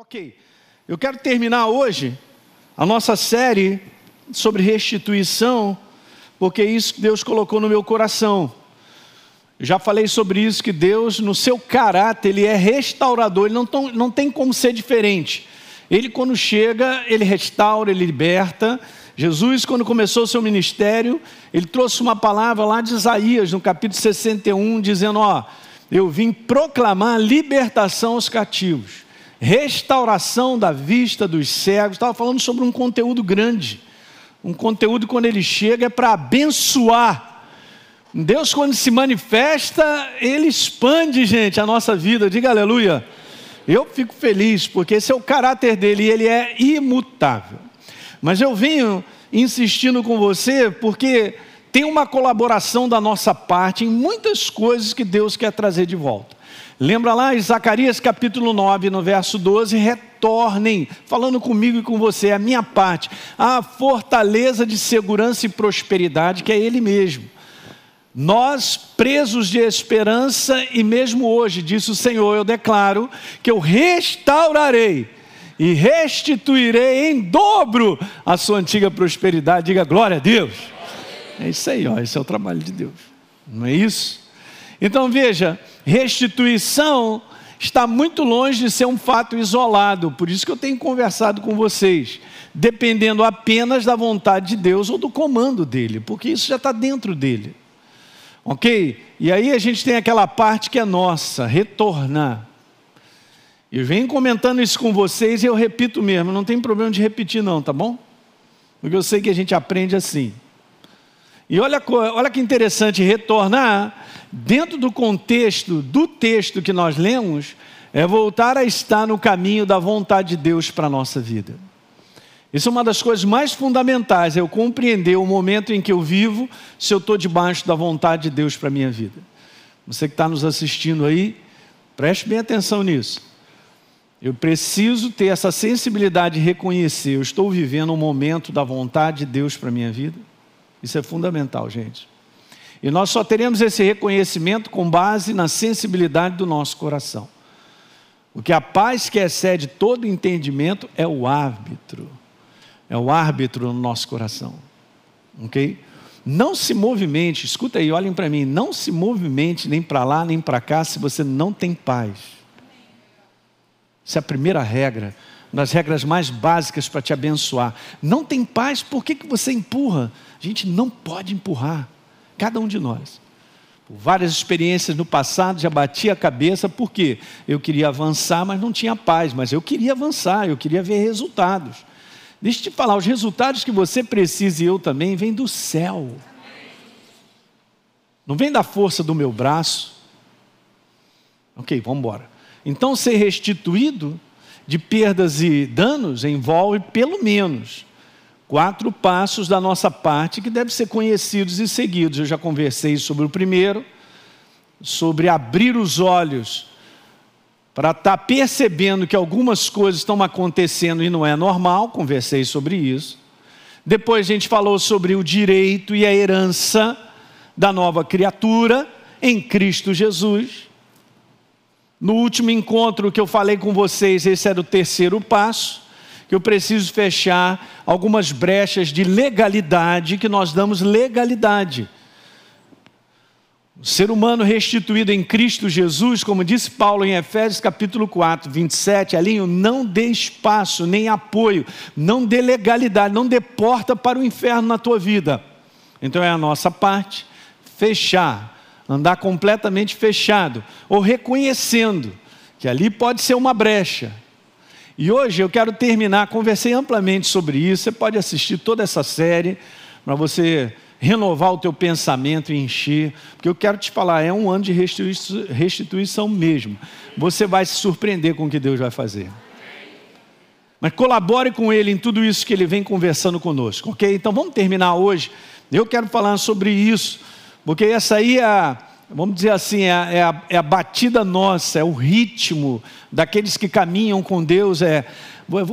Ok, eu quero terminar hoje a nossa série sobre restituição, porque é isso Deus colocou no meu coração. Já falei sobre isso, que Deus, no seu caráter, Ele é restaurador, Ele não, tão, não tem como ser diferente. Ele, quando chega, Ele restaura, Ele liberta. Jesus, quando começou o seu ministério, Ele trouxe uma palavra lá de Isaías, no capítulo 61, dizendo: Ó, eu vim proclamar libertação aos cativos restauração da vista dos cegos. Estava falando sobre um conteúdo grande. Um conteúdo, quando ele chega, é para abençoar. Deus, quando se manifesta, ele expande, gente, a nossa vida. Diga aleluia. Eu fico feliz, porque esse é o caráter dele e ele é imutável. Mas eu venho insistindo com você, porque tem uma colaboração da nossa parte em muitas coisas que Deus quer trazer de volta. Lembra lá em Zacarias capítulo 9, no verso 12: retornem, falando comigo e com você, a minha parte, a fortaleza de segurança e prosperidade que é Ele mesmo. Nós, presos de esperança, e mesmo hoje, disse o Senhor, eu declaro que eu restaurarei e restituirei em dobro a sua antiga prosperidade. Diga glória a Deus. É isso aí, ó, esse é o trabalho de Deus, não é isso? Então veja, restituição está muito longe de ser um fato isolado, por isso que eu tenho conversado com vocês, dependendo apenas da vontade de Deus ou do comando dele, porque isso já está dentro dele. Ok? E aí a gente tem aquela parte que é nossa, retornar. Eu venho comentando isso com vocês e eu repito mesmo, não tem problema de repetir, não, tá bom? Porque eu sei que a gente aprende assim. E olha, olha que interessante, retornar, dentro do contexto do texto que nós lemos, é voltar a estar no caminho da vontade de Deus para a nossa vida. Isso é uma das coisas mais fundamentais, é eu compreender o momento em que eu vivo, se eu estou debaixo da vontade de Deus para a minha vida. Você que está nos assistindo aí, preste bem atenção nisso. Eu preciso ter essa sensibilidade de reconhecer, eu estou vivendo um momento da vontade de Deus para a minha vida. Isso é fundamental, gente. E nós só teremos esse reconhecimento com base na sensibilidade do nosso coração. Porque a paz que excede todo entendimento é o árbitro. É o árbitro no nosso coração. Ok? Não se movimente, escuta aí, olhem para mim, não se movimente nem para lá nem para cá se você não tem paz. Essa é a primeira regra das regras mais básicas para te abençoar. Não tem paz, por que, que você empurra? A gente não pode empurrar, cada um de nós. Por várias experiências no passado, já bati a cabeça, porque eu queria avançar, mas não tinha paz, mas eu queria avançar, eu queria ver resultados. Deixa eu te falar, os resultados que você precisa e eu também vêm do céu. Não vem da força do meu braço. Ok, vamos embora. Então, ser restituído de perdas e danos envolve pelo menos quatro passos da nossa parte que devem ser conhecidos e seguidos. Eu já conversei sobre o primeiro, sobre abrir os olhos para estar tá percebendo que algumas coisas estão acontecendo e não é normal, conversei sobre isso. Depois a gente falou sobre o direito e a herança da nova criatura em Cristo Jesus. No último encontro que eu falei com vocês, esse era o terceiro passo, que eu preciso fechar algumas brechas de legalidade, que nós damos legalidade. O ser humano restituído em Cristo Jesus, como disse Paulo em Efésios capítulo 4, 27, alinho, não dê espaço nem apoio, não dê legalidade, não dê porta para o inferno na tua vida. Então é a nossa parte, fechar andar completamente fechado, ou reconhecendo que ali pode ser uma brecha. E hoje eu quero terminar, conversei amplamente sobre isso, você pode assistir toda essa série para você renovar o teu pensamento e encher, porque eu quero te falar, é um ano de restituição mesmo. Você vai se surpreender com o que Deus vai fazer. Mas colabore com Ele em tudo isso que Ele vem conversando conosco, ok? Então vamos terminar hoje. Eu quero falar sobre isso porque essa aí é a, vamos dizer assim, é a, é, a, é a, batida nossa, é o ritmo daqueles que caminham com Deus. É,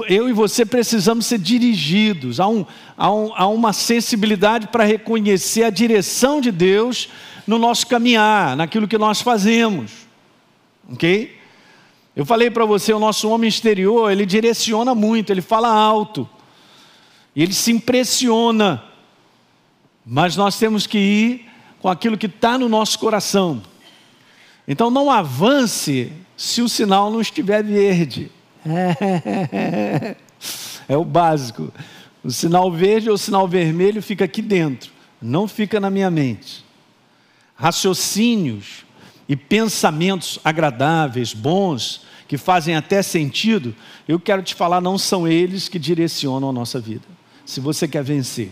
eu e você precisamos ser dirigidos, há, um, há, um, há uma sensibilidade para reconhecer a direção de Deus no nosso caminhar, naquilo que nós fazemos. Ok? Eu falei para você, o nosso homem exterior, ele direciona muito, ele fala alto, e ele se impressiona, mas nós temos que ir com aquilo que está no nosso coração. Então não avance se o sinal não estiver verde. É, o básico. O sinal verde ou o sinal vermelho fica aqui dentro, não fica na minha mente. Raciocínios e pensamentos agradáveis, bons, que fazem até sentido, eu quero te falar, não são eles que direcionam a nossa vida. Se você quer vencer.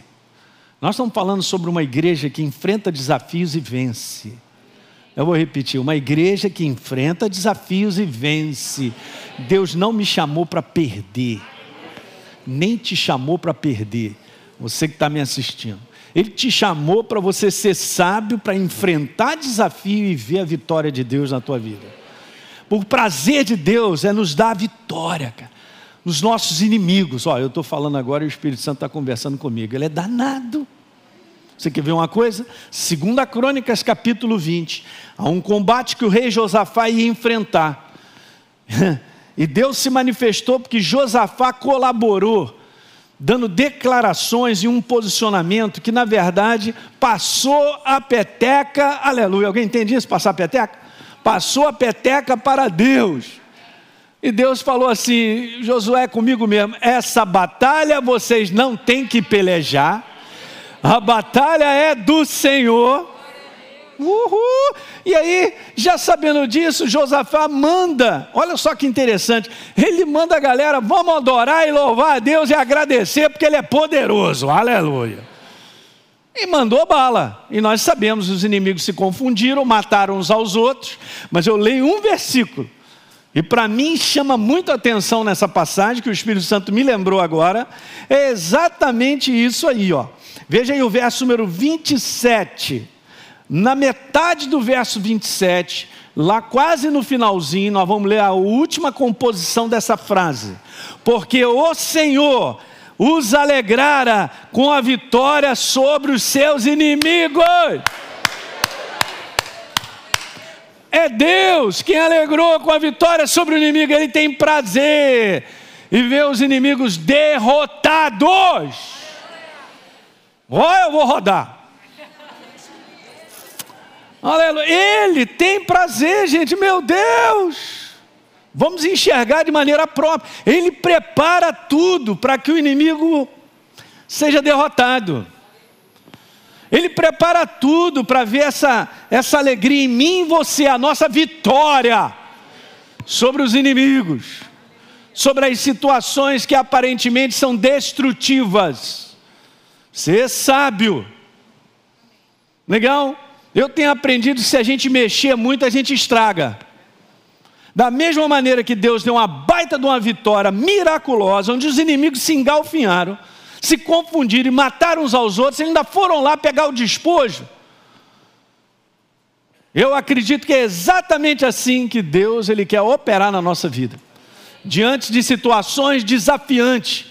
Nós estamos falando sobre uma igreja que enfrenta desafios e vence. Eu vou repetir: uma igreja que enfrenta desafios e vence. Deus não me chamou para perder, nem te chamou para perder. Você que está me assistindo. Ele te chamou para você ser sábio, para enfrentar desafio e ver a vitória de Deus na tua vida. O prazer de Deus é nos dar a vitória, cara. Nos nossos inimigos. Olha, eu estou falando agora e o Espírito Santo está conversando comigo. Ele é danado. Você quer ver uma coisa? Segunda Crônicas, capítulo 20. Há um combate que o rei Josafá ia enfrentar. E Deus se manifestou porque Josafá colaborou dando declarações e um posicionamento que, na verdade, passou a peteca, aleluia. Alguém entende isso? Passar a peteca? Passou a peteca para Deus. E Deus falou assim: Josué, comigo mesmo, essa batalha vocês não têm que pelejar, a batalha é do Senhor. Uhul. E aí, já sabendo disso, Josafá manda, olha só que interessante, ele manda a galera, vamos adorar e louvar a Deus e agradecer, porque Ele é poderoso, aleluia. E mandou bala, e nós sabemos, os inimigos se confundiram, mataram uns aos outros, mas eu leio um versículo, e para mim chama muito atenção nessa passagem, que o Espírito Santo me lembrou agora, é exatamente isso aí, ó. Veja aí o verso número 27 na metade do verso 27, lá quase no finalzinho, nós vamos ler a última composição dessa frase. Porque o Senhor os alegrara com a vitória sobre os seus inimigos. É Deus quem alegrou com a vitória sobre o inimigo, ele tem prazer e vê os inimigos derrotados. Olha, eu vou rodar. Aleluia. Ele tem prazer, gente, meu Deus. Vamos enxergar de maneira própria. Ele prepara tudo para que o inimigo seja derrotado. Ele prepara tudo para ver essa, essa alegria em mim e você, a nossa vitória sobre os inimigos, sobre as situações que aparentemente são destrutivas. Ser sábio. Legal? Eu tenho aprendido que se a gente mexer muito, a gente estraga. Da mesma maneira que Deus deu uma baita de uma vitória miraculosa, onde os inimigos se engalfinharam, se confundiram e mataram uns aos outros, e ainda foram lá pegar o despojo. Eu acredito que é exatamente assim que Deus ele quer operar na nossa vida. Diante de situações desafiantes,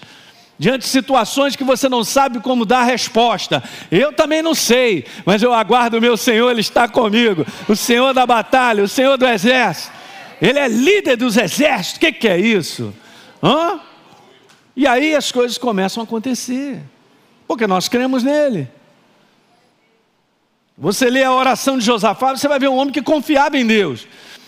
diante de situações que você não sabe como dar resposta. Eu também não sei, mas eu aguardo o meu Senhor, Ele está comigo, o Senhor da batalha, o Senhor do exército. Ele é líder dos exércitos, o que, que é isso? Hã? E aí as coisas começam a acontecer, porque nós cremos nele. Você lê a oração de Josafá, você vai ver um homem que confiava em Deus,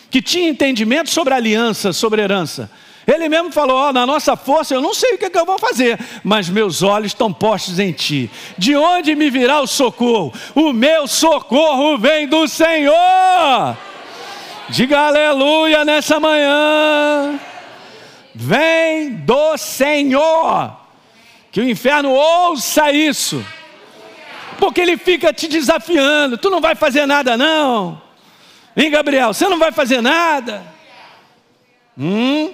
que tinha entendimento sobre aliança, sobre herança. Ele mesmo falou: oh, na nossa força eu não sei o que, é que eu vou fazer, mas meus olhos estão postos em ti. De onde me virá o socorro? O meu socorro vem do Senhor. Diga aleluia nessa manhã. Vem do Senhor. Que o inferno ouça isso. Porque ele fica te desafiando. Tu não vai fazer nada, não. Hein, Gabriel? Você não vai fazer nada. Hum?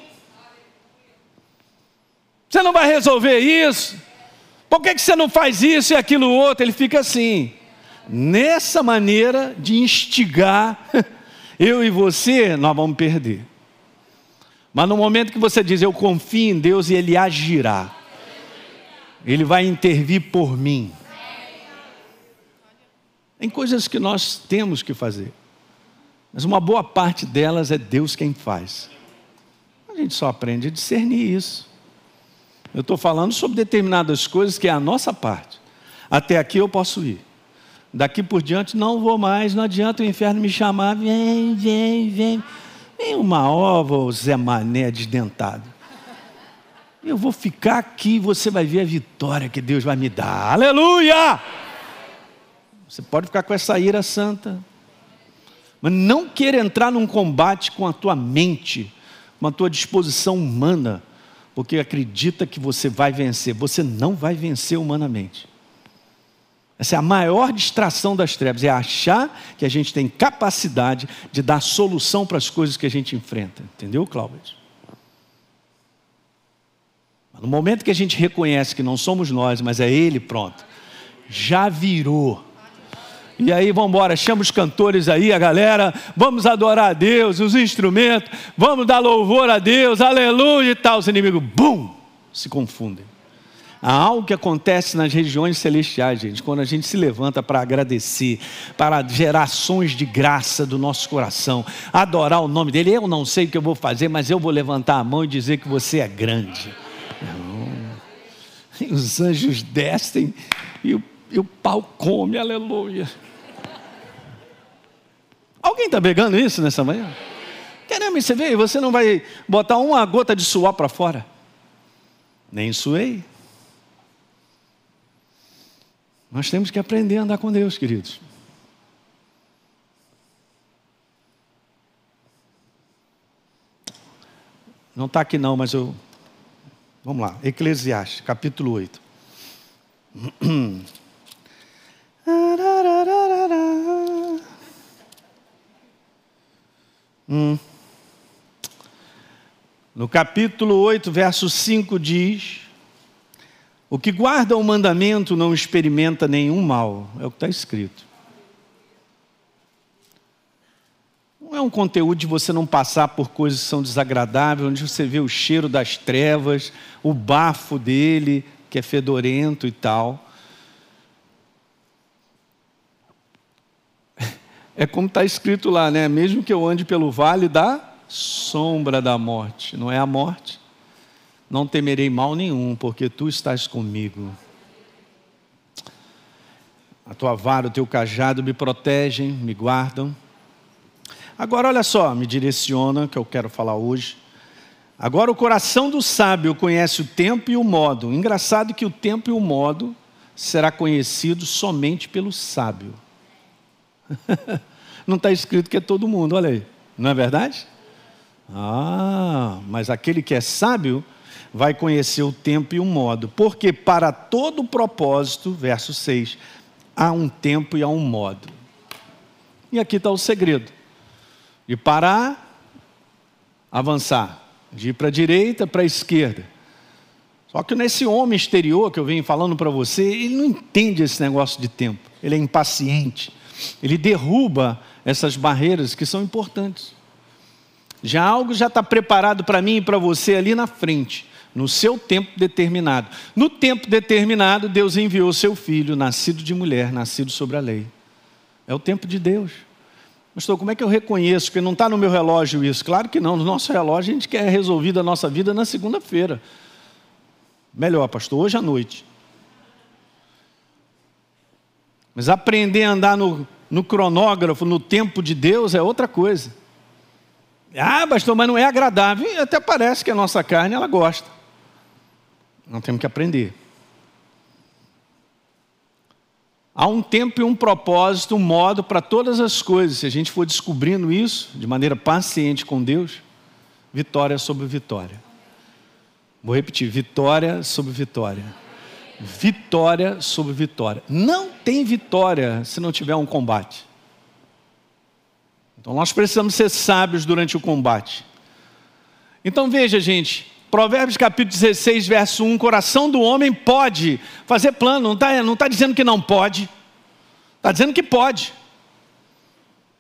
Você não vai resolver isso? Por que, que você não faz isso e aquilo outro? Ele fica assim, nessa maneira de instigar, eu e você, nós vamos perder. Mas no momento que você diz, eu confio em Deus e Ele agirá, Ele vai intervir por mim. Tem coisas que nós temos que fazer, mas uma boa parte delas é Deus quem faz. gente só aprende a discernir isso. Eu estou falando sobre determinadas coisas que é a nossa parte. Até aqui eu posso ir. Daqui por diante não vou mais, não adianta o inferno me chamar, vem, vem, vem. Vem uma ova, Zé Mané desdentado. Eu vou ficar aqui, você vai ver a vitória que Deus vai me dar. Aleluia! Você pode ficar com essa ira santa, mas não queira entrar num combate com a tua mente, com a tua disposição humana, porque acredita que você vai vencer. Você não vai vencer humanamente. Essa é a maior distração das trevas, é achar que a gente tem capacidade de dar solução para as coisas que a gente enfrenta. Entendeu, Cláudio? No momento que a gente reconhece que não somos nós, mas é Ele, pronto. Já virou. E aí, vamos embora, chama os cantores aí, a galera, vamos adorar a Deus, os instrumentos, vamos dar louvor a Deus, aleluia e tal. Os inimigos, bum, se confundem. Há algo que acontece nas regiões celestiais, gente, quando a gente se levanta para agradecer, para gerar ações de graça do nosso coração, adorar o nome dele. Eu não sei o que eu vou fazer, mas eu vou levantar a mão e dizer que você é grande. Os anjos descem e o, e o pau come, aleluia. Alguém está pegando isso nessa manhã? Caramba, você vê, você não vai botar uma gota de suor para fora. Nem suei. Nós temos que aprender a andar com Deus, queridos. Não está aqui não, mas eu. Vamos lá, Eclesiastes, capítulo 8. No capítulo 8, verso 5 diz: o que guarda o mandamento não experimenta nenhum mal, é o que está escrito. Não é um conteúdo de você não passar por coisas que são desagradáveis, onde você vê o cheiro das trevas, o bafo dele, que é fedorento e tal. É como está escrito lá, né? Mesmo que eu ande pelo vale da sombra da morte, não é a morte, não temerei mal nenhum, porque tu estás comigo. A tua vara, o teu cajado me protegem, me guardam. Agora, olha só, me direciona, que eu quero falar hoje. Agora, o coração do sábio conhece o tempo e o modo. Engraçado que o tempo e o modo será conhecido somente pelo sábio. Não está escrito que é todo mundo, olha aí. Não é verdade? Ah, mas aquele que é sábio vai conhecer o tempo e o modo, porque para todo propósito, verso 6, há um tempo e há um modo. E aqui está o segredo: de parar, avançar, de ir para a direita, para a esquerda. Só que nesse homem exterior que eu venho falando para você, ele não entende esse negócio de tempo, ele é impaciente, ele derruba essas barreiras que são importantes. Já algo já está preparado para mim e para você ali na frente no seu tempo determinado. No tempo determinado, Deus enviou seu filho, nascido de mulher, nascido sobre a lei. É o tempo de Deus. Pastor, como é que eu reconheço que não está no meu relógio isso? Claro que não, no nosso relógio a gente quer resolver a nossa vida na segunda-feira. Melhor, pastor, hoje à noite. Mas aprender a andar no, no cronógrafo, no tempo de Deus, é outra coisa. Ah, pastor, mas não é agradável. E até parece que a nossa carne ela gosta. Nós temos que aprender. Há um tempo e um propósito, um modo para todas as coisas. Se a gente for descobrindo isso de maneira paciente com Deus, vitória sobre vitória. Vou repetir: vitória sobre vitória. Vitória sobre vitória. Não tem vitória se não tiver um combate. Então nós precisamos ser sábios durante o combate. Então veja, gente, Provérbios capítulo 16, verso 1: coração do homem pode fazer plano, não está não tá dizendo que não pode, está dizendo que pode.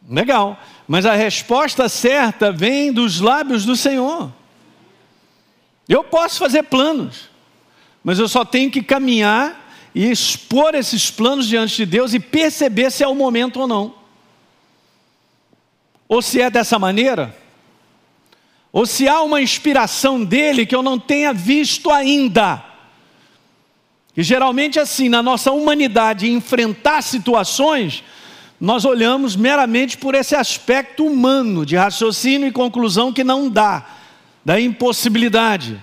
Legal, mas a resposta certa vem dos lábios do Senhor. Eu posso fazer planos, mas eu só tenho que caminhar e expor esses planos diante de Deus e perceber se é o momento ou não. Ou se é dessa maneira, ou se há uma inspiração dele que eu não tenha visto ainda. E geralmente, assim, na nossa humanidade, enfrentar situações, nós olhamos meramente por esse aspecto humano de raciocínio e conclusão que não dá, da impossibilidade.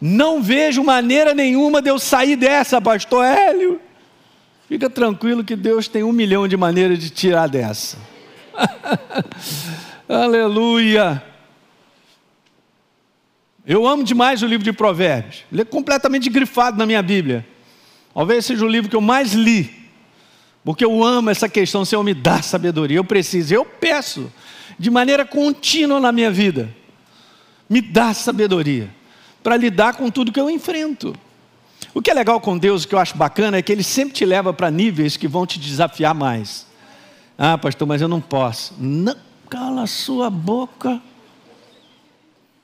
Não vejo maneira nenhuma de eu sair dessa, pastor Hélio. Fica tranquilo que Deus tem um milhão de maneiras de tirar dessa. Aleluia. Eu amo demais o livro de Provérbios. Ele é completamente grifado na minha Bíblia. Talvez seja o livro que eu mais li. Porque eu amo essa questão, Senhor, me dá sabedoria. Eu preciso, eu peço, de maneira contínua na minha vida. Me dá sabedoria para lidar com tudo que eu enfrento. O que é legal com Deus, o que eu acho bacana, é que Ele sempre te leva para níveis que vão te desafiar mais. Ah, pastor, mas eu não posso. Não, cala a sua boca.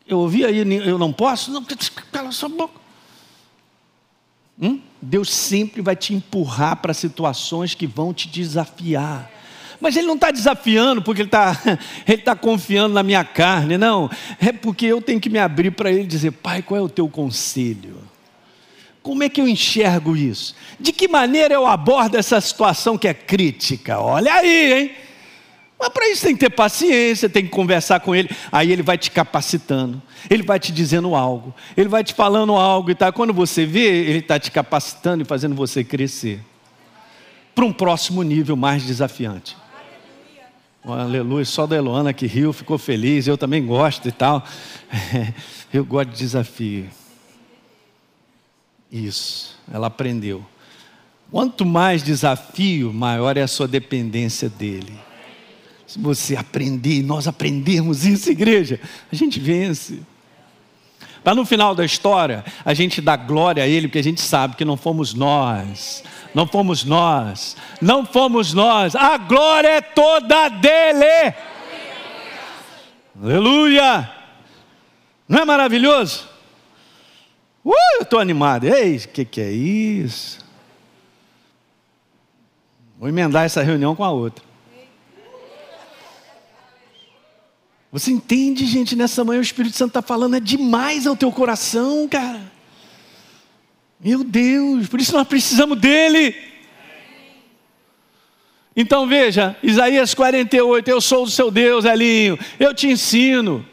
Eu ouvi aí, eu não posso? Não, cala sua boca. Hum? Deus sempre vai te empurrar para situações que vão te desafiar. Mas Ele não está desafiando porque Ele está ele tá confiando na minha carne, não. É porque eu tenho que me abrir para Ele dizer: Pai, qual é o teu conselho? Como é que eu enxergo isso? De que maneira eu abordo essa situação que é crítica? Olha aí, hein? Mas para isso tem que ter paciência, tem que conversar com ele. Aí ele vai te capacitando, ele vai te dizendo algo, ele vai te falando algo e tal. Quando você vê, ele está te capacitando e fazendo você crescer para um próximo nível mais desafiante. Aleluia. Só da Eloana que riu, ficou feliz. Eu também gosto e tal. Eu gosto de desafio. Isso, ela aprendeu. Quanto mais desafio, maior é a sua dependência dele. Se você aprender, nós aprendermos isso, igreja, a gente vence. Para no final da história, a gente dá glória a Ele, porque a gente sabe que não fomos nós, não fomos nós, não fomos nós, a glória é toda dele. Aleluia! Não é maravilhoso? Uh, eu estou animado. Ei, o que, que é isso? Vou emendar essa reunião com a outra. Você entende, gente, nessa manhã o Espírito Santo está falando, é demais ao teu coração, cara. Meu Deus, por isso nós precisamos dele. Então veja, Isaías 48, eu sou o seu Deus, Elinho, eu te ensino,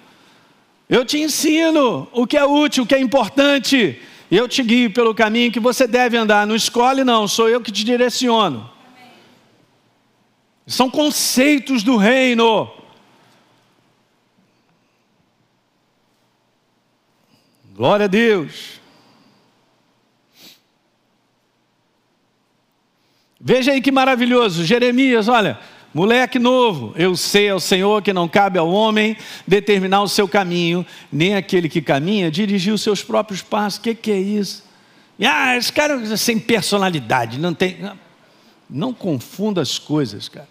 eu te ensino o que é útil, o que é importante, eu te guio pelo caminho que você deve andar, não escolhe não, sou eu que te direciono. São conceitos do reino. Glória a Deus. Veja aí que maravilhoso, Jeremias, olha, moleque novo, eu sei ao Senhor que não cabe ao homem determinar o seu caminho, nem aquele que caminha dirigir os seus próprios passos. O que, que é isso? Ah, esse cara é sem personalidade, não tem. Não, confunda as coisas, cara.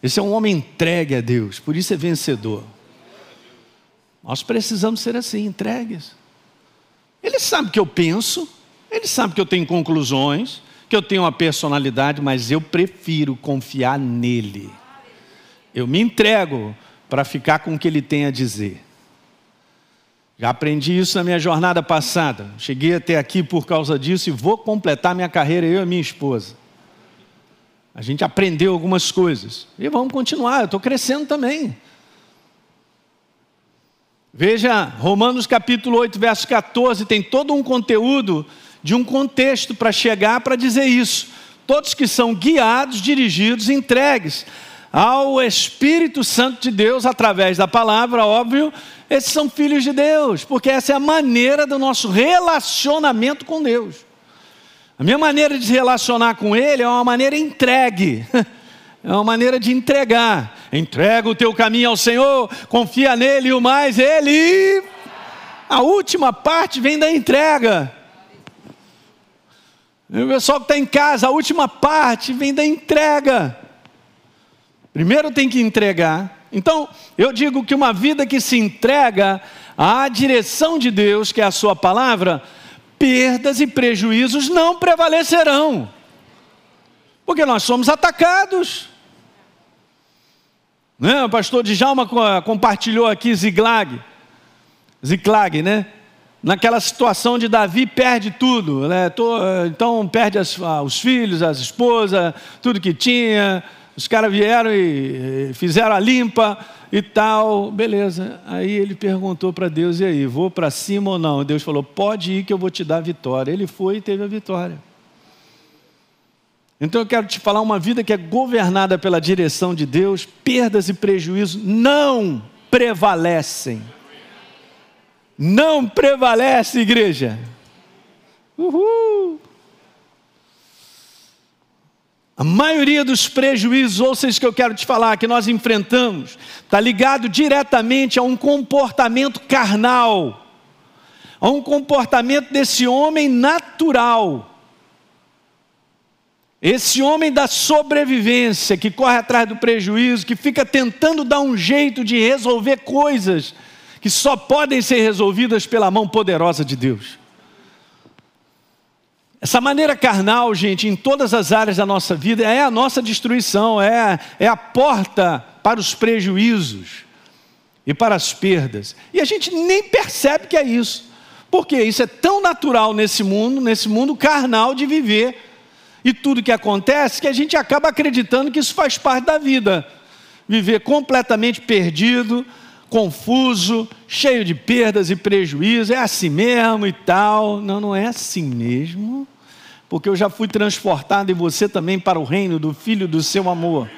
Esse é um homem entregue a Deus, por isso é vencedor. Nós precisamos ser assim, entregues. Ele sabe que eu penso, ele sabe que eu tenho conclusões, que eu tenho uma personalidade, mas eu prefiro confiar nele. Eu me entrego para ficar com o que ele tem a dizer. Já aprendi isso na minha jornada passada. Cheguei até aqui por causa disso e vou completar minha carreira, eu e minha esposa. A gente aprendeu algumas coisas. E vamos continuar, eu estou crescendo também. Veja, Romanos capítulo 8, verso 14, tem todo um conteúdo de um contexto para chegar para dizer isso. Todos que são guiados, dirigidos, entregues ao Espírito Santo de Deus através da palavra, óbvio, esses são filhos de Deus, porque essa é a maneira do nosso relacionamento com Deus. A minha maneira de se relacionar com Ele é uma maneira entregue. É uma maneira de entregar. Entrega o teu caminho ao Senhor, confia nele e o mais ele. A última parte vem da entrega. O pessoal que está em casa, a última parte vem da entrega. Primeiro tem que entregar. Então, eu digo que uma vida que se entrega à direção de Deus, que é a Sua palavra, perdas e prejuízos não prevalecerão, porque nós somos atacados. Né? O pastor Djalma compartilhou aqui Ziglag. Ziclag, né? Naquela situação de Davi perde tudo, né? Então perde as, os filhos, as esposas, tudo que tinha. Os caras vieram e fizeram a limpa e tal, beleza. Aí ele perguntou para Deus: e aí, vou para cima ou não? Deus falou: pode ir que eu vou te dar a vitória. Ele foi e teve a vitória. Então eu quero te falar uma vida que é governada pela direção de Deus, perdas e prejuízos não prevalecem. Não prevalece, igreja. Uhul. A maioria dos prejuízos, ou seja, que eu quero te falar, que nós enfrentamos, está ligado diretamente a um comportamento carnal, a um comportamento desse homem natural. Esse homem da sobrevivência, que corre atrás do prejuízo, que fica tentando dar um jeito de resolver coisas que só podem ser resolvidas pela mão poderosa de Deus. Essa maneira carnal, gente, em todas as áreas da nossa vida, é a nossa destruição, é, é a porta para os prejuízos e para as perdas. E a gente nem percebe que é isso, porque isso é tão natural nesse mundo, nesse mundo carnal de viver, e tudo que acontece, que a gente acaba acreditando que isso faz parte da vida. Viver completamente perdido, confuso, cheio de perdas e prejuízos, é assim mesmo e tal. Não, não é assim mesmo porque eu já fui transportado em você também para o reino do Filho do seu amor.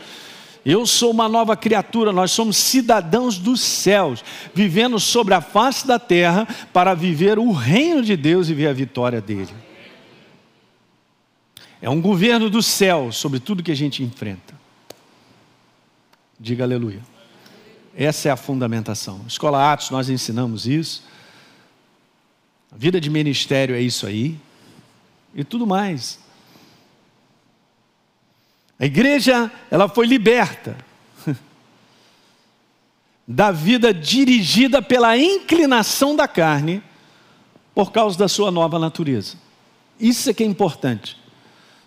Eu sou uma nova criatura, nós somos cidadãos dos céus, vivendo sobre a face da terra para viver o reino de Deus e ver a vitória dele. É um governo do céu sobre tudo que a gente enfrenta. Diga aleluia. Essa é a fundamentação. Escola Atos, nós ensinamos isso. A vida de ministério é isso aí e tudo mais. A igreja, ela foi liberta da vida dirigida pela inclinação da carne por causa da sua nova natureza. Isso é que é importante.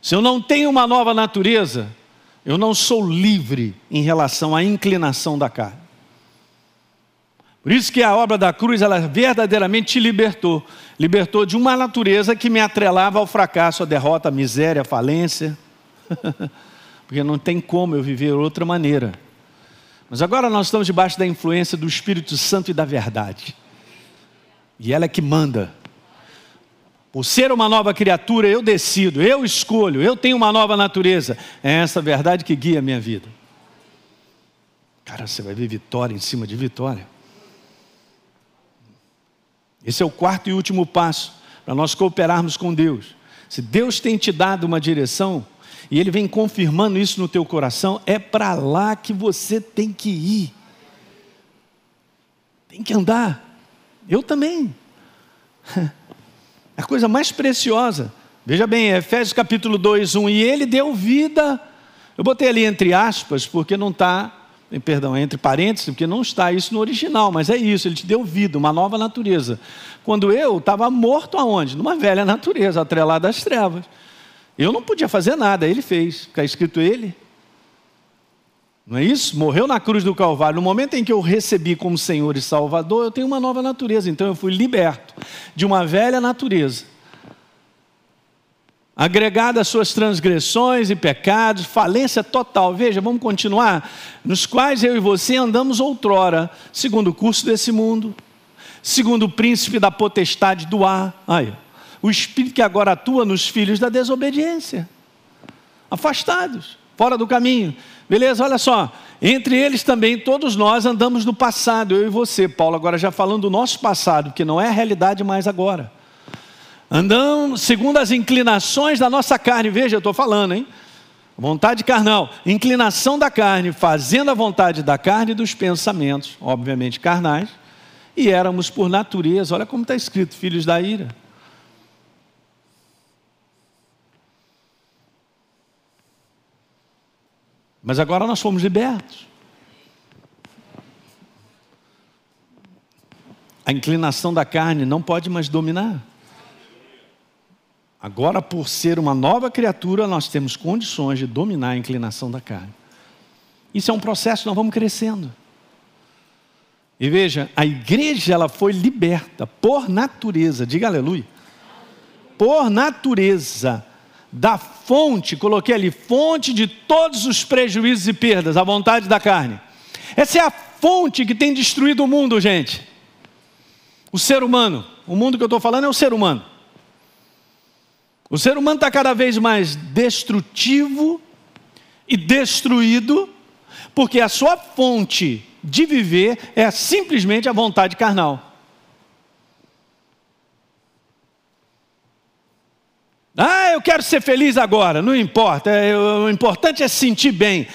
Se eu não tenho uma nova natureza, eu não sou livre em relação à inclinação da carne. Por isso que a obra da cruz, ela verdadeiramente te libertou. Libertou de uma natureza que me atrelava ao fracasso, à derrota, à miséria, à falência. Porque não tem como eu viver outra maneira. Mas agora nós estamos debaixo da influência do Espírito Santo e da verdade. E ela é que manda. Por ser uma nova criatura, eu decido, eu escolho, eu tenho uma nova natureza. É essa verdade que guia a minha vida. Cara, você vai ver vitória em cima de vitória. Esse é o quarto e último passo para nós cooperarmos com Deus. Se Deus tem te dado uma direção e Ele vem confirmando isso no teu coração, é para lá que você tem que ir. Tem que andar. Eu também. A coisa mais preciosa. Veja bem, Efésios capítulo 2, 1. E ele deu vida. Eu botei ali entre aspas, porque não está perdão, entre parênteses, porque não está isso no original, mas é isso, ele te deu vida, uma nova natureza. Quando eu estava morto aonde? Numa velha natureza, atrelada às trevas. Eu não podia fazer nada, ele fez. Está escrito ele. Não é isso? Morreu na cruz do Calvário. No momento em que eu recebi como Senhor e Salvador, eu tenho uma nova natureza. Então eu fui liberto de uma velha natureza agregada às suas transgressões e pecados, falência total. Veja, vamos continuar. Nos quais eu e você andamos outrora, segundo o curso desse mundo, segundo o príncipe da potestade do ar. Aí, o espírito que agora atua nos filhos da desobediência, afastados, fora do caminho. Beleza, olha só. Entre eles também, todos nós andamos no passado, eu e você, Paulo, agora já falando do nosso passado, que não é a realidade mais agora. Andamos segundo as inclinações da nossa carne. Veja, eu estou falando, hein? Vontade carnal, inclinação da carne, fazendo a vontade da carne e dos pensamentos, obviamente carnais, e éramos por natureza, olha como está escrito, filhos da ira. Mas agora nós fomos libertos. A inclinação da carne não pode mais dominar. Agora, por ser uma nova criatura, nós temos condições de dominar a inclinação da carne. Isso é um processo, nós vamos crescendo. E veja, a igreja ela foi liberta por natureza, diga aleluia. Por natureza da fonte, coloquei ali, fonte de todos os prejuízos e perdas, a vontade da carne. Essa é a fonte que tem destruído o mundo, gente. O ser humano, o mundo que eu estou falando é o ser humano. O ser humano está cada vez mais destrutivo e destruído, porque a sua fonte de viver é simplesmente a vontade carnal. Ah, eu quero ser feliz agora, não importa, é, o importante é sentir bem.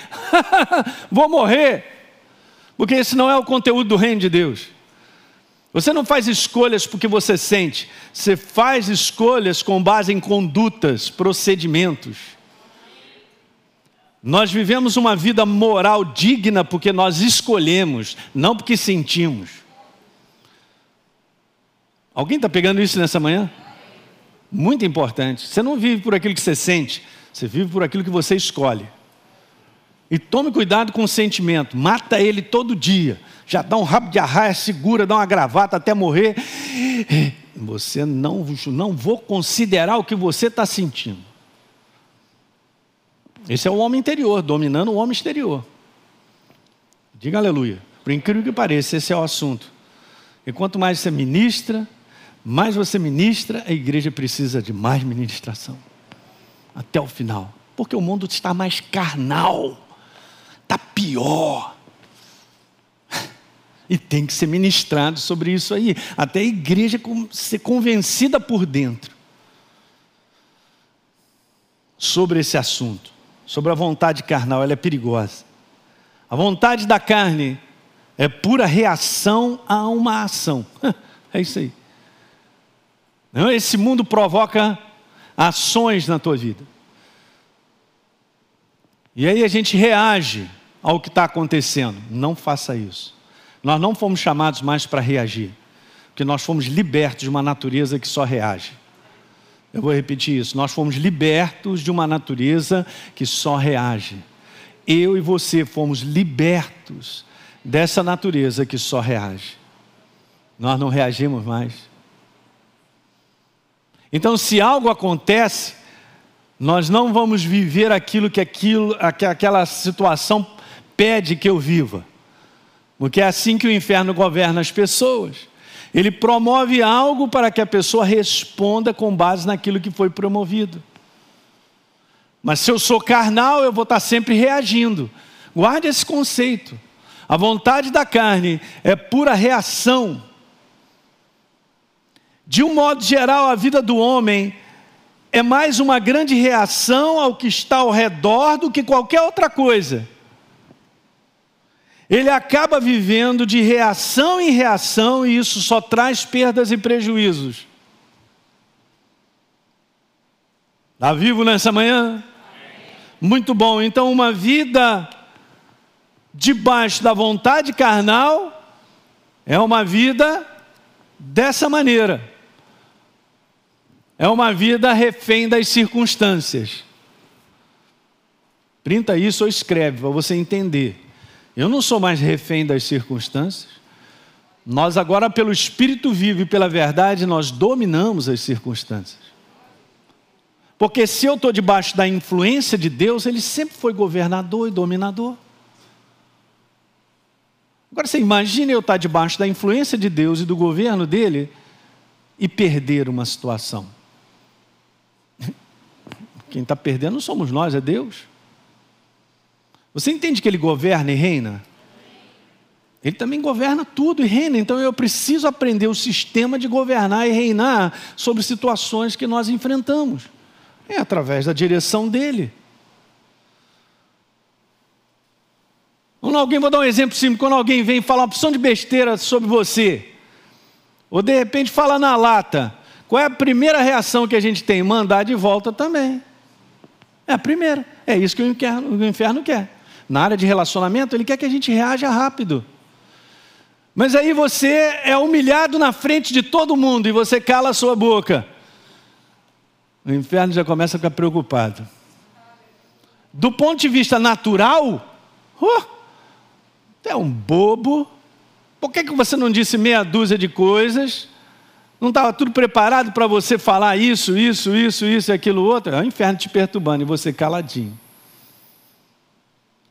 Vou morrer, porque esse não é o conteúdo do reino de Deus. Você não faz escolhas porque você sente, você faz escolhas com base em condutas, procedimentos. Nós vivemos uma vida moral digna porque nós escolhemos, não porque sentimos. Alguém está pegando isso nessa manhã? Muito importante. Você não vive por aquilo que você sente, você vive por aquilo que você escolhe. E tome cuidado com o sentimento, mata ele todo dia. Já dá um rabo de arraia, segura, dá uma gravata até morrer. Você não, não vou considerar o que você está sentindo. Esse é o homem interior, dominando o homem exterior. Diga aleluia. Por incrível que pareça, esse é o assunto. E quanto mais você ministra, mais você ministra, a igreja precisa de mais ministração. Até o final. Porque o mundo está mais carnal. Está pior. E tem que ser ministrado sobre isso aí. Até a igreja ser convencida por dentro sobre esse assunto sobre a vontade carnal, ela é perigosa. A vontade da carne é pura reação a uma ação. É isso aí. Esse mundo provoca ações na tua vida. E aí a gente reage ao que está acontecendo. Não faça isso. Nós não fomos chamados mais para reagir, porque nós fomos libertos de uma natureza que só reage. Eu vou repetir isso. Nós fomos libertos de uma natureza que só reage. Eu e você fomos libertos dessa natureza que só reage. Nós não reagimos mais. Então, se algo acontece, nós não vamos viver aquilo que aquilo, aquela situação pede que eu viva. Porque é assim que o inferno governa as pessoas. Ele promove algo para que a pessoa responda com base naquilo que foi promovido. Mas se eu sou carnal, eu vou estar sempre reagindo. Guarde esse conceito. A vontade da carne é pura reação. De um modo geral, a vida do homem é mais uma grande reação ao que está ao redor do que qualquer outra coisa ele acaba vivendo de reação em reação e isso só traz perdas e prejuízos. Está vivo nessa manhã? Muito bom. Então, uma vida debaixo da vontade carnal é uma vida dessa maneira. É uma vida refém das circunstâncias. Printa isso ou escreve para você entender. Eu não sou mais refém das circunstâncias. Nós agora, pelo Espírito vivo e pela verdade, nós dominamos as circunstâncias. Porque se eu estou debaixo da influência de Deus, Ele sempre foi governador e dominador. Agora você imagina eu estar debaixo da influência de Deus e do governo dele e perder uma situação. Quem está perdendo não somos nós, é Deus. Você entende que ele governa e reina? Ele também governa tudo e reina, então eu preciso aprender o sistema de governar e reinar sobre situações que nós enfrentamos. É através da direção dele. Quando alguém, vou dar um exemplo simples, quando alguém vem falar uma opção de besteira sobre você, ou de repente fala na lata, qual é a primeira reação que a gente tem? Mandar de volta também. É a primeira. É isso que o inferno, o inferno quer na área de relacionamento, ele quer que a gente reaja rápido. Mas aí você é humilhado na frente de todo mundo e você cala a sua boca. O inferno já começa a ficar preocupado. Do ponto de vista natural, uh, é um bobo, Por que, que você não disse meia dúzia de coisas? Não estava tudo preparado para você falar isso, isso, isso, isso e aquilo outro? É o inferno te perturbando e você caladinho.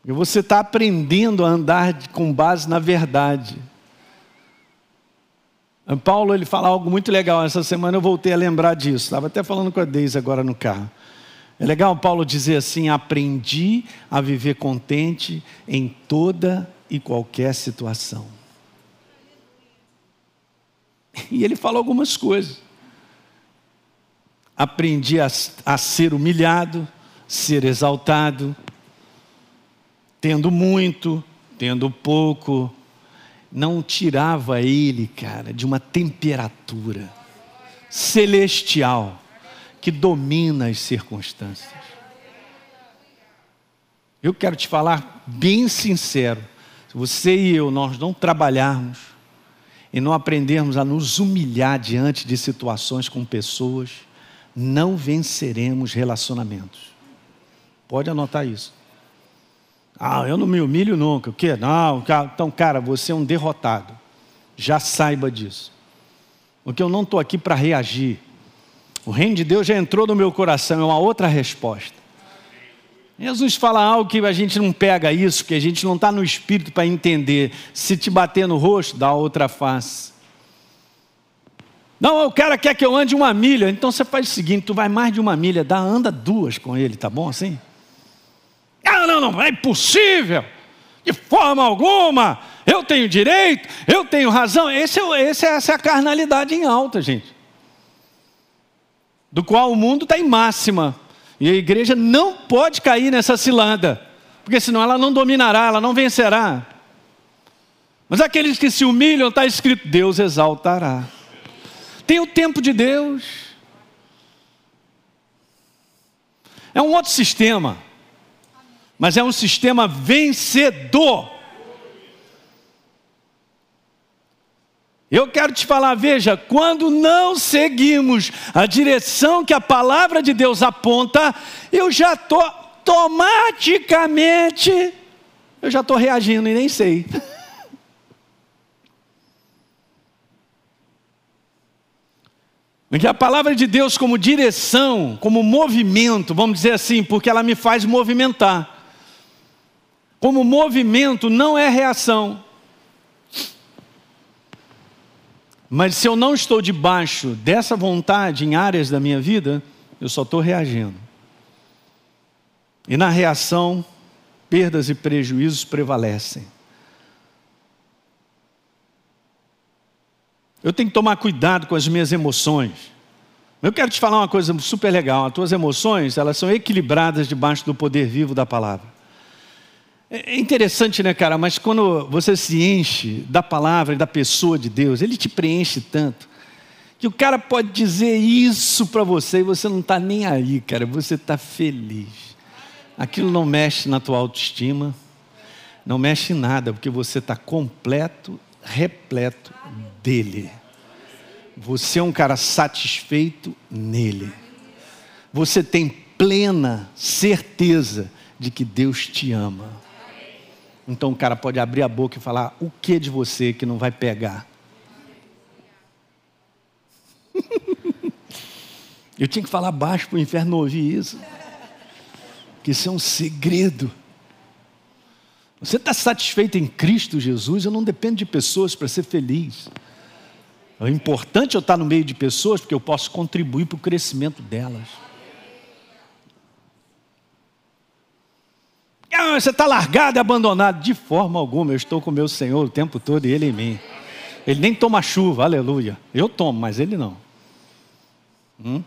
E você está aprendendo a andar com base na verdade. Paulo ele fala algo muito legal. Essa semana eu voltei a lembrar disso. Estava até falando com a Deise agora no carro. É legal Paulo dizer assim: aprendi a viver contente em toda e qualquer situação. E ele fala algumas coisas. Aprendi a, a ser humilhado, ser exaltado, tendo muito, tendo pouco, não tirava ele, cara, de uma temperatura celestial que domina as circunstâncias. Eu quero te falar bem sincero, se você e eu nós não trabalharmos e não aprendermos a nos humilhar diante de situações com pessoas, não venceremos relacionamentos. Pode anotar isso. Ah, eu não me humilho nunca. O quê? Não, então, cara, você é um derrotado. Já saiba disso. Porque eu não estou aqui para reagir. O reino de Deus já entrou no meu coração, é uma outra resposta. Jesus fala algo que a gente não pega isso, que a gente não está no espírito para entender. Se te bater no rosto, dá outra face. Não, o cara quer que eu ande uma milha. Então você faz o seguinte: tu vai mais de uma milha, dá, anda duas com ele, tá bom assim? Ah, não, não, é impossível. De forma alguma. Eu tenho direito, eu tenho razão. Esse, é esse, essa é a carnalidade em alta, gente. Do qual o mundo está em máxima. E a igreja não pode cair nessa cilada. Porque senão ela não dominará, ela não vencerá. Mas aqueles que se humilham, está escrito: Deus exaltará. Tem o tempo de Deus. É um outro sistema mas é um sistema vencedor. Eu quero te falar, veja, quando não seguimos a direção que a palavra de Deus aponta, eu já estou automaticamente, eu já estou reagindo e nem sei. Porque a palavra de Deus, como direção, como movimento, vamos dizer assim, porque ela me faz movimentar como movimento não é reação. Mas se eu não estou debaixo dessa vontade em áreas da minha vida, eu só estou reagindo. E na reação, perdas e prejuízos prevalecem. Eu tenho que tomar cuidado com as minhas emoções. Eu quero te falar uma coisa super legal. As tuas emoções, elas são equilibradas debaixo do poder vivo da palavra. É, é interessante, né, cara? Mas quando você se enche da palavra e da pessoa de Deus, ele te preenche tanto que o cara pode dizer isso para você e você não está nem aí, cara. Você está feliz. Aquilo não mexe na tua autoestima, não mexe em nada, porque você está completo, repleto dele. Você é um cara satisfeito nele. Você tem plena certeza de que Deus te ama. Então o cara pode abrir a boca e falar o que de você que não vai pegar. Eu tinha que falar baixo para o inferno ouvir isso. Que isso é um segredo. Você está satisfeito em Cristo Jesus? Eu não dependo de pessoas para ser feliz. É importante eu estar no meio de pessoas porque eu posso contribuir para o crescimento delas. Ah, você está largado e abandonado. De forma alguma, eu estou com meu Senhor o tempo todo e Ele em mim. Ele nem toma chuva, aleluia. Eu tomo, mas Ele não. Hum?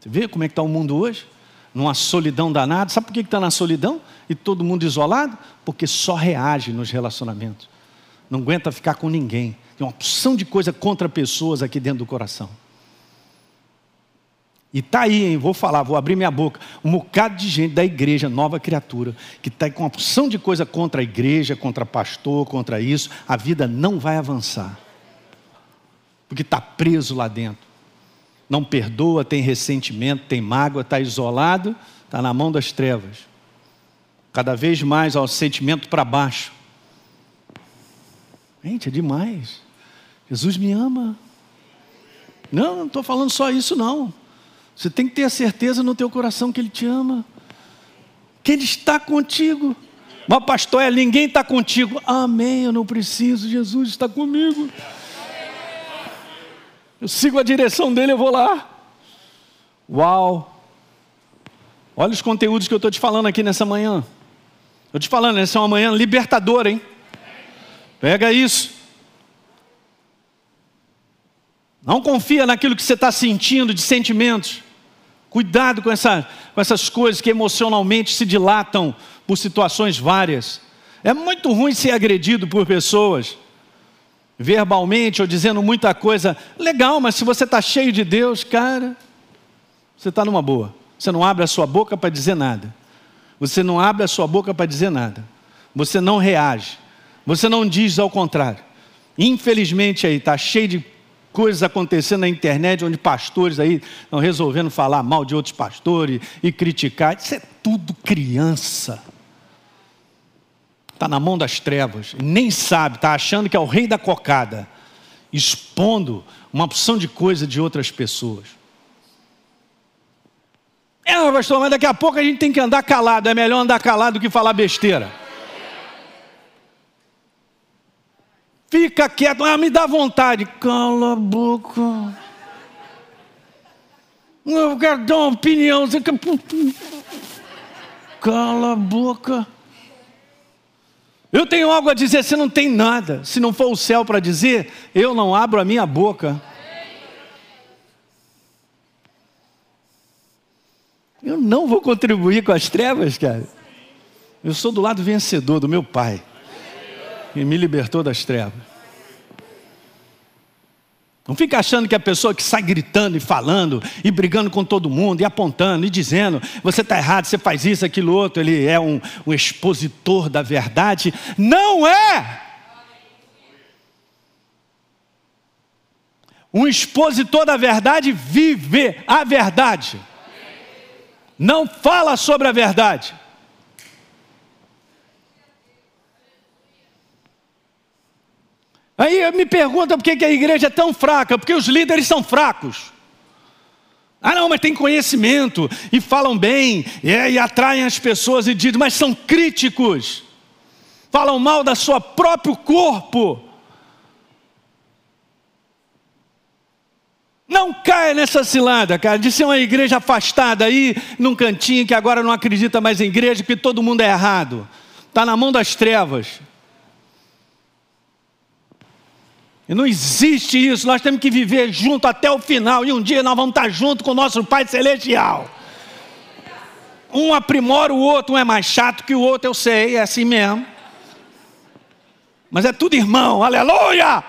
Você vê como é que está o mundo hoje? Numa solidão danada. Sabe por que está na solidão? E todo mundo isolado? Porque só reage nos relacionamentos. Não aguenta ficar com ninguém. Tem uma opção de coisa contra pessoas aqui dentro do coração. E está aí, hein? vou falar, vou abrir minha boca. Um bocado de gente da igreja, nova criatura, que está com uma opção de coisa contra a igreja, contra pastor, contra isso. A vida não vai avançar. Porque está preso lá dentro. Não perdoa, tem ressentimento, tem mágoa, está isolado, está na mão das trevas. Cada vez mais ao sentimento para baixo. Gente, é demais. Jesus me ama. Não, não estou falando só isso, não. Você tem que ter a certeza no teu coração que Ele te ama, que Ele está contigo. Mas, pastor, é, ninguém está contigo. Amém, eu não preciso, Jesus está comigo. Eu sigo a direção dele, eu vou lá. Uau! Olha os conteúdos que eu estou te falando aqui nessa manhã. Estou te falando, essa é uma manhã libertadora, hein? Pega isso. Não confia naquilo que você está sentindo de sentimentos. Cuidado com, essa, com essas coisas que emocionalmente se dilatam por situações várias. É muito ruim ser agredido por pessoas, verbalmente ou dizendo muita coisa. Legal, mas se você está cheio de Deus, cara, você está numa boa. Você não abre a sua boca para dizer nada. Você não abre a sua boca para dizer nada. Você não reage. Você não diz ao contrário. Infelizmente aí está cheio de coisas acontecendo na internet, onde pastores aí estão resolvendo falar mal de outros pastores e criticar. Isso é tudo criança. Está na mão das trevas, nem sabe, está achando que é o rei da cocada, expondo uma opção de coisa de outras pessoas. É, pastor, mas daqui a pouco a gente tem que andar calado, é melhor andar calado do que falar besteira. Fica quieto, ah, me dá vontade. Cala a boca. Eu quero dar uma opinião. Cala a boca. Eu tenho algo a dizer, você não tem nada. Se não for o céu para dizer, eu não abro a minha boca. Eu não vou contribuir com as trevas, cara. Eu sou do lado vencedor do meu pai, que me libertou das trevas. Não fica achando que a pessoa que sai gritando e falando e brigando com todo mundo e apontando e dizendo você está errado, você faz isso, aquilo, outro, ele é um, um expositor da verdade. Não é! Um expositor da verdade vive a verdade. Não fala sobre a verdade. Aí me pergunta por que a igreja é tão fraca, porque os líderes são fracos. Ah, não, mas tem conhecimento e falam bem é, e atraem as pessoas e dizem, mas são críticos, falam mal da sua próprio corpo. Não caia nessa cilada, cara, de ser uma igreja afastada aí, num cantinho que agora não acredita mais em igreja, que todo mundo é errado. Está na mão das trevas. E não existe isso, nós temos que viver junto até o final, e um dia nós vamos estar junto com o nosso Pai Celestial. Um aprimora o outro, um é mais chato que o outro, eu sei, é assim mesmo. Mas é tudo irmão, aleluia!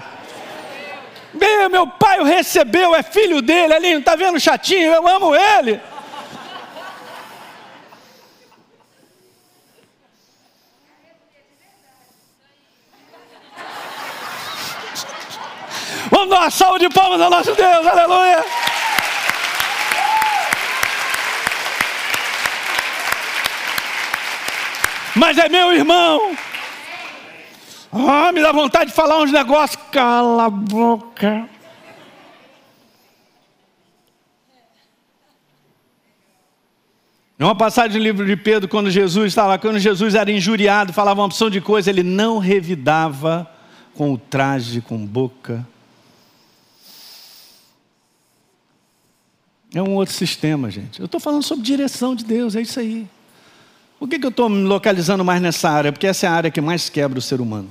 Meu, meu pai o recebeu, é filho dele ali, não está vendo chatinho? Eu amo ele. Dar uma salva de palmas ao nosso Deus, aleluia! Mas é meu irmão. Ah, me dá vontade de falar uns negócios. Cala a boca. É uma passagem do livro de Pedro, quando Jesus estava, quando Jesus era injuriado, falava uma opção de coisa, ele não revidava com o traje, com boca. É um outro sistema, gente. Eu estou falando sobre direção de Deus, é isso aí. Por que, que eu estou me localizando mais nessa área? Porque essa é a área que mais quebra o ser humano.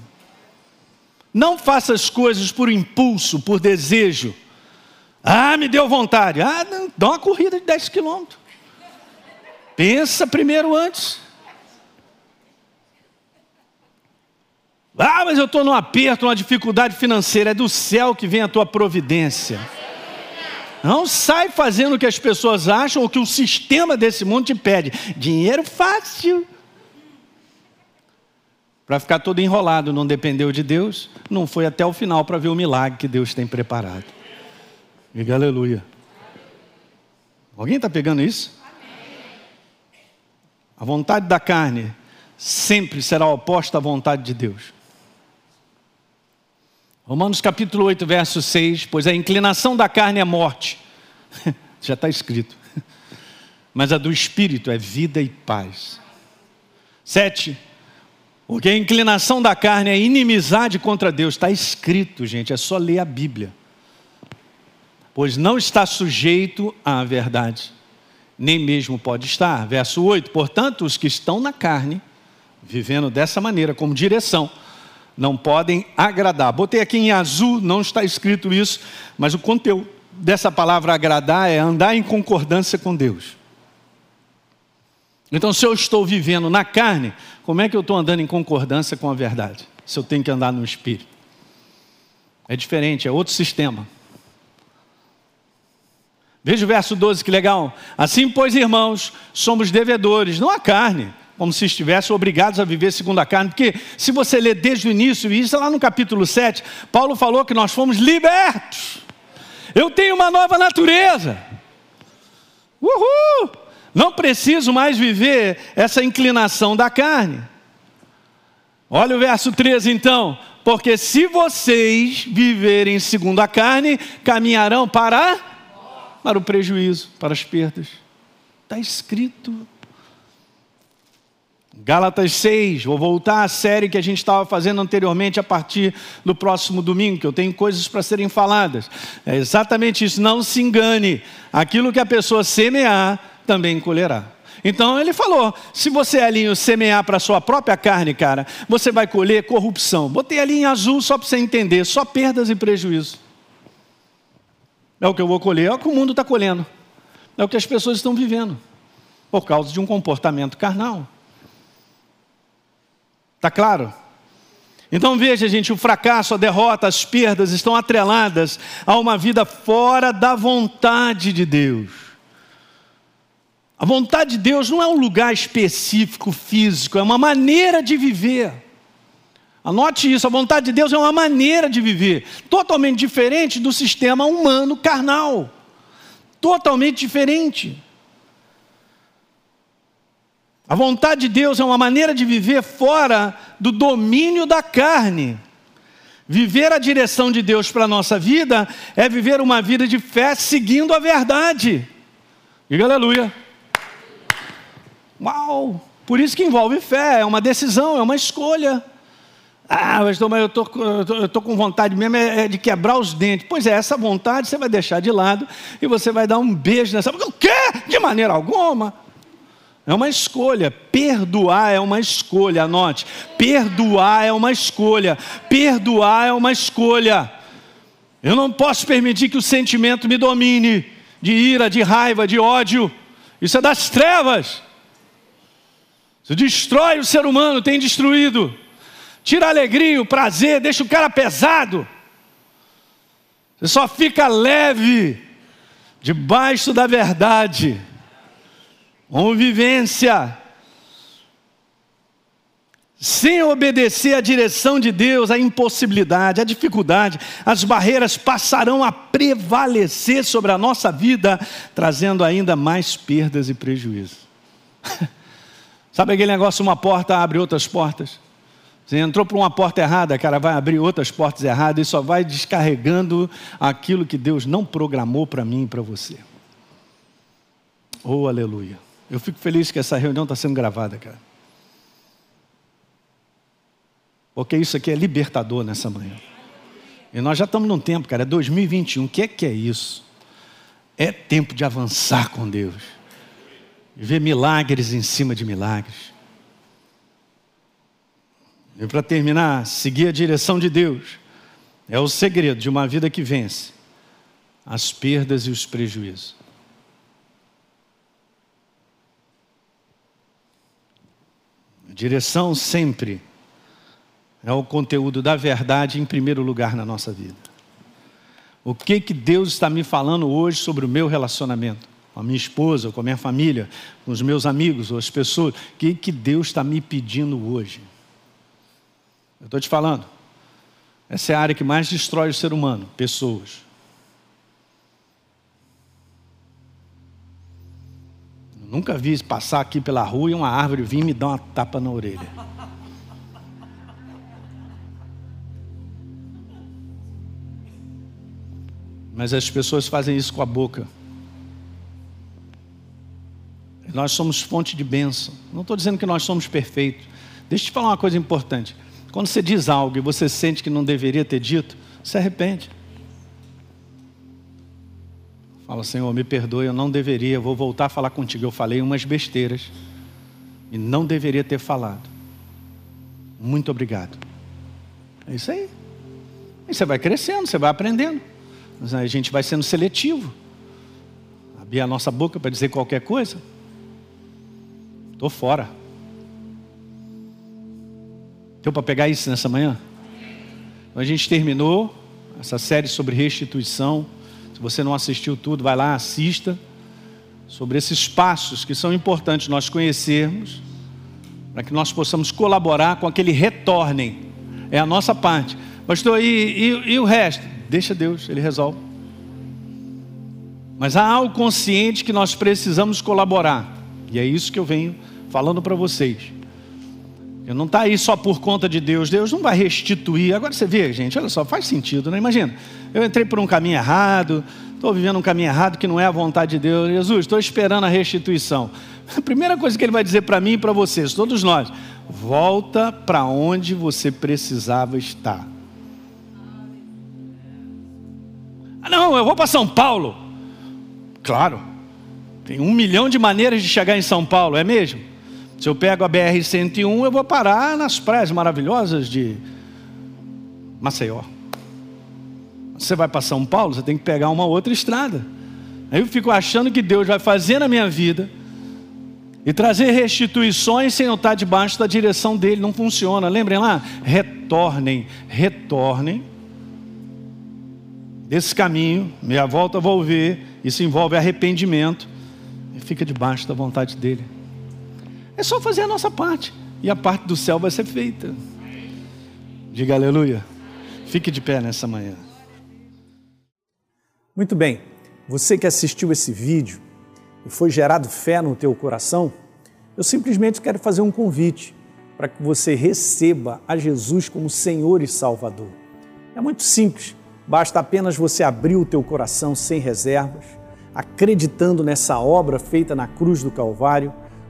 Não faça as coisas por impulso, por desejo. Ah, me deu vontade. Ah, não, dá uma corrida de 10 quilômetros. Pensa primeiro antes. Ah, mas eu estou num aperto, numa dificuldade financeira. É do céu que vem a tua providência. Não sai fazendo o que as pessoas acham ou que o sistema desse mundo te pede. Dinheiro fácil. Para ficar todo enrolado, não dependeu de Deus, não foi até o final para ver o milagre que Deus tem preparado. Diga aleluia. Alguém está pegando isso? A vontade da carne sempre será oposta à vontade de Deus. Romanos capítulo 8, verso 6, pois a inclinação da carne é morte. Já está escrito. Mas a do espírito é vida e paz. 7. Porque a inclinação da carne é inimizade contra Deus. Está escrito, gente, é só ler a Bíblia. Pois não está sujeito à verdade, nem mesmo pode estar. Verso 8: Portanto, os que estão na carne, vivendo dessa maneira, como direção, não podem agradar. Botei aqui em azul, não está escrito isso, mas o conteúdo dessa palavra agradar é andar em concordância com Deus. Então, se eu estou vivendo na carne, como é que eu estou andando em concordância com a verdade? Se eu tenho que andar no espírito. É diferente, é outro sistema. Veja o verso 12, que legal. Assim, pois, irmãos, somos devedores, não a carne, como se estivessem obrigados a viver segundo a carne, porque se você ler desde o início, isso é lá no capítulo 7, Paulo falou que nós fomos libertos. Eu tenho uma nova natureza. Uhul! Não preciso mais viver essa inclinação da carne. Olha o verso 13 então. Porque se vocês viverem segundo a carne, caminharão para, para o prejuízo, para as perdas. Está escrito. Gálatas 6, vou voltar à série que a gente estava fazendo anteriormente a partir do próximo domingo, que eu tenho coisas para serem faladas. É exatamente isso, não se engane. Aquilo que a pessoa semear, também colherá. Então ele falou: se você alinha semear para sua própria carne, cara, você vai colher corrupção. Botei ali em azul só para você entender, só perdas e prejuízos. É o que eu vou colher, é o que o mundo está colhendo. É o que as pessoas estão vivendo, por causa de um comportamento carnal. Está claro? Então veja, gente, o fracasso, a derrota, as perdas estão atreladas a uma vida fora da vontade de Deus. A vontade de Deus não é um lugar específico, físico, é uma maneira de viver. Anote isso, a vontade de Deus é uma maneira de viver, totalmente diferente do sistema humano carnal. Totalmente diferente. A vontade de Deus é uma maneira de viver fora do domínio da carne. Viver a direção de Deus para a nossa vida é viver uma vida de fé seguindo a verdade. Diga aleluia. Uau! Por isso que envolve fé, é uma decisão, é uma escolha. Ah, mas eu estou com vontade mesmo é, é de quebrar os dentes. Pois é, essa vontade você vai deixar de lado e você vai dar um beijo nessa. O quê? De maneira alguma. É uma escolha. Perdoar é uma escolha, anote. Perdoar é uma escolha. Perdoar é uma escolha. Eu não posso permitir que o sentimento me domine de ira, de raiva, de ódio. Isso é das trevas. Isso destrói o ser humano, tem destruído. Tira a alegria, o prazer, deixa o cara pesado. Você só fica leve debaixo da verdade. Convivência. Sem obedecer à direção de Deus, a impossibilidade, a dificuldade, as barreiras passarão a prevalecer sobre a nossa vida, trazendo ainda mais perdas e prejuízos. Sabe aquele negócio, uma porta abre outras portas? Você entrou por uma porta errada, cara, vai abrir outras portas erradas e só vai descarregando aquilo que Deus não programou para mim e para você. Oh, aleluia. Eu fico feliz que essa reunião está sendo gravada, cara. Porque isso aqui é libertador nessa manhã. E nós já estamos num tempo, cara, é 2021. O que é que é isso? É tempo de avançar com Deus. Ver milagres em cima de milagres. E para terminar, seguir a direção de Deus é o segredo de uma vida que vence as perdas e os prejuízos. Direção sempre é o conteúdo da verdade em primeiro lugar na nossa vida. O que que Deus está me falando hoje sobre o meu relacionamento com a minha esposa, com a minha família, com os meus amigos, ou as pessoas? O que que Deus está me pedindo hoje? Eu estou te falando. Essa é a área que mais destrói o ser humano, pessoas. Nunca vi passar aqui pela rua e uma árvore vir me dar uma tapa na orelha. Mas as pessoas fazem isso com a boca. Nós somos fonte de bênção. Não estou dizendo que nós somos perfeitos. Deixa eu te falar uma coisa importante. Quando você diz algo e você sente que não deveria ter dito, se arrepende. Fala, Senhor, me perdoe, eu não deveria, vou voltar a falar contigo. Eu falei umas besteiras e não deveria ter falado. Muito obrigado. É isso aí. E você vai crescendo, você vai aprendendo. Mas a gente vai sendo seletivo. Abrir a nossa boca para dizer qualquer coisa. Estou fora. Deu para pegar isso nessa manhã? Então a gente terminou essa série sobre restituição. Se você não assistiu tudo, vai lá, assista. Sobre esses passos que são importantes nós conhecermos, para que nós possamos colaborar com aquele retornem. É a nossa parte. Pastor, e, e, e o resto? Deixa Deus, Ele resolve. Mas há algo consciente que nós precisamos colaborar. E é isso que eu venho falando para vocês. Eu não está aí só por conta de Deus. Deus não vai restituir. Agora você vê, gente, olha só, faz sentido, né? Imagina, eu entrei por um caminho errado, estou vivendo um caminho errado que não é a vontade de Deus. Jesus, estou esperando a restituição. A primeira coisa que ele vai dizer para mim e para vocês, todos nós, volta para onde você precisava estar. Ah, não, eu vou para São Paulo. Claro, tem um milhão de maneiras de chegar em São Paulo, é mesmo? Se eu pego a BR-101, eu vou parar nas praias maravilhosas de Maceió. Você vai para São Paulo, você tem que pegar uma outra estrada. Aí eu fico achando que Deus vai fazer na minha vida e trazer restituições sem eu estar debaixo da direção dele. Não funciona. Lembrem lá? Retornem, retornem desse caminho. Meia volta vou ver. Isso envolve arrependimento. E fica debaixo da vontade dele. É só fazer a nossa parte. E a parte do céu vai ser feita. Diga aleluia. Fique de pé nessa manhã. Muito bem. Você que assistiu esse vídeo e foi gerado fé no teu coração, eu simplesmente quero fazer um convite para que você receba a Jesus como Senhor e Salvador. É muito simples. Basta apenas você abrir o teu coração sem reservas, acreditando nessa obra feita na cruz do Calvário